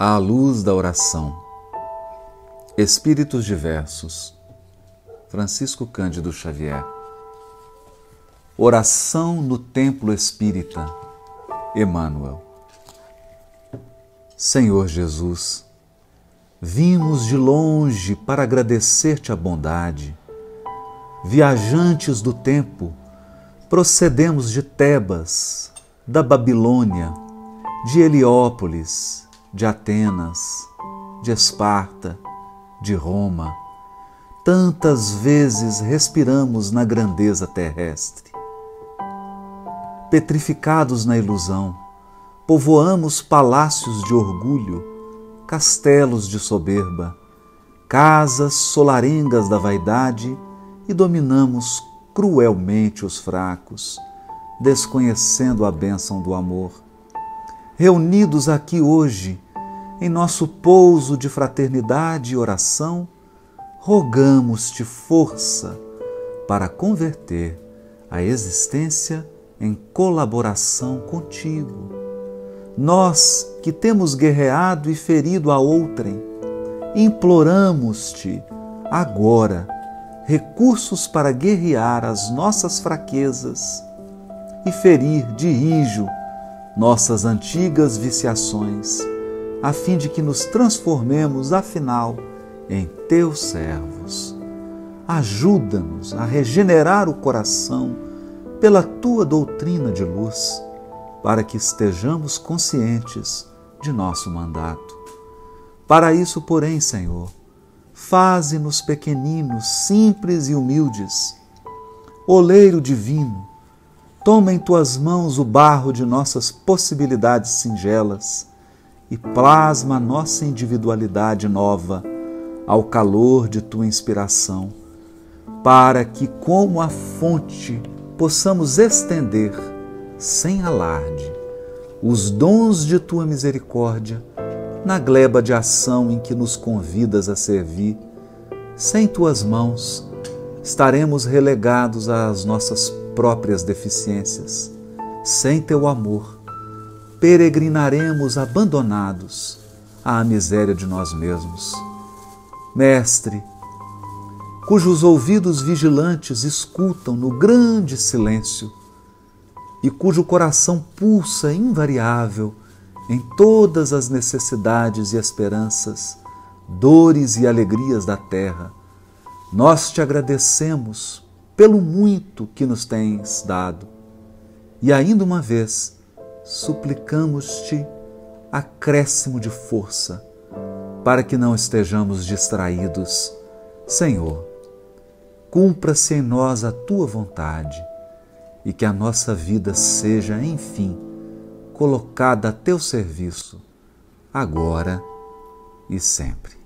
À luz da oração. Espíritos diversos. Francisco Cândido Xavier. Oração no Templo Espírita. Emmanuel. Senhor Jesus, vimos de longe para agradecer-te a bondade. Viajantes do tempo, procedemos de Tebas, da Babilônia, de Heliópolis, de Atenas, de Esparta, de Roma, tantas vezes respiramos na grandeza terrestre. Petrificados na ilusão, povoamos palácios de orgulho, castelos de soberba, casas solarengas da vaidade e dominamos cruelmente os fracos, desconhecendo a bênção do amor reunidos aqui hoje, em nosso pouso de fraternidade e oração, rogamos-te força para converter a existência em colaboração contigo. Nós que temos guerreado e ferido a outrem, imploramos-te agora recursos para guerrear as nossas fraquezas e ferir de rijo nossas antigas viciações, a fim de que nos transformemos, afinal, em teus servos. Ajuda-nos a regenerar o coração pela tua doutrina de luz, para que estejamos conscientes de nosso mandato. Para isso, porém, Senhor, faze-nos pequeninos, simples e humildes. Oleiro divino, Toma em tuas mãos o barro de nossas possibilidades singelas e plasma nossa individualidade nova ao calor de tua inspiração, para que, como a fonte, possamos estender, sem alarde, os dons de tua misericórdia na gleba de ação em que nos convidas a servir. Sem tuas mãos, estaremos relegados às nossas próprias deficiências. Sem teu amor, peregrinaremos abandonados à miséria de nós mesmos. Mestre, cujos ouvidos vigilantes escutam no grande silêncio e cujo coração pulsa invariável em todas as necessidades e esperanças, dores e alegrias da terra, nós te agradecemos pelo muito que nos tens dado. E ainda uma vez, suplicamos-te acréscimo de força, para que não estejamos distraídos. Senhor, cumpra-se em nós a tua vontade e que a nossa vida seja, enfim, colocada a teu serviço, agora e sempre.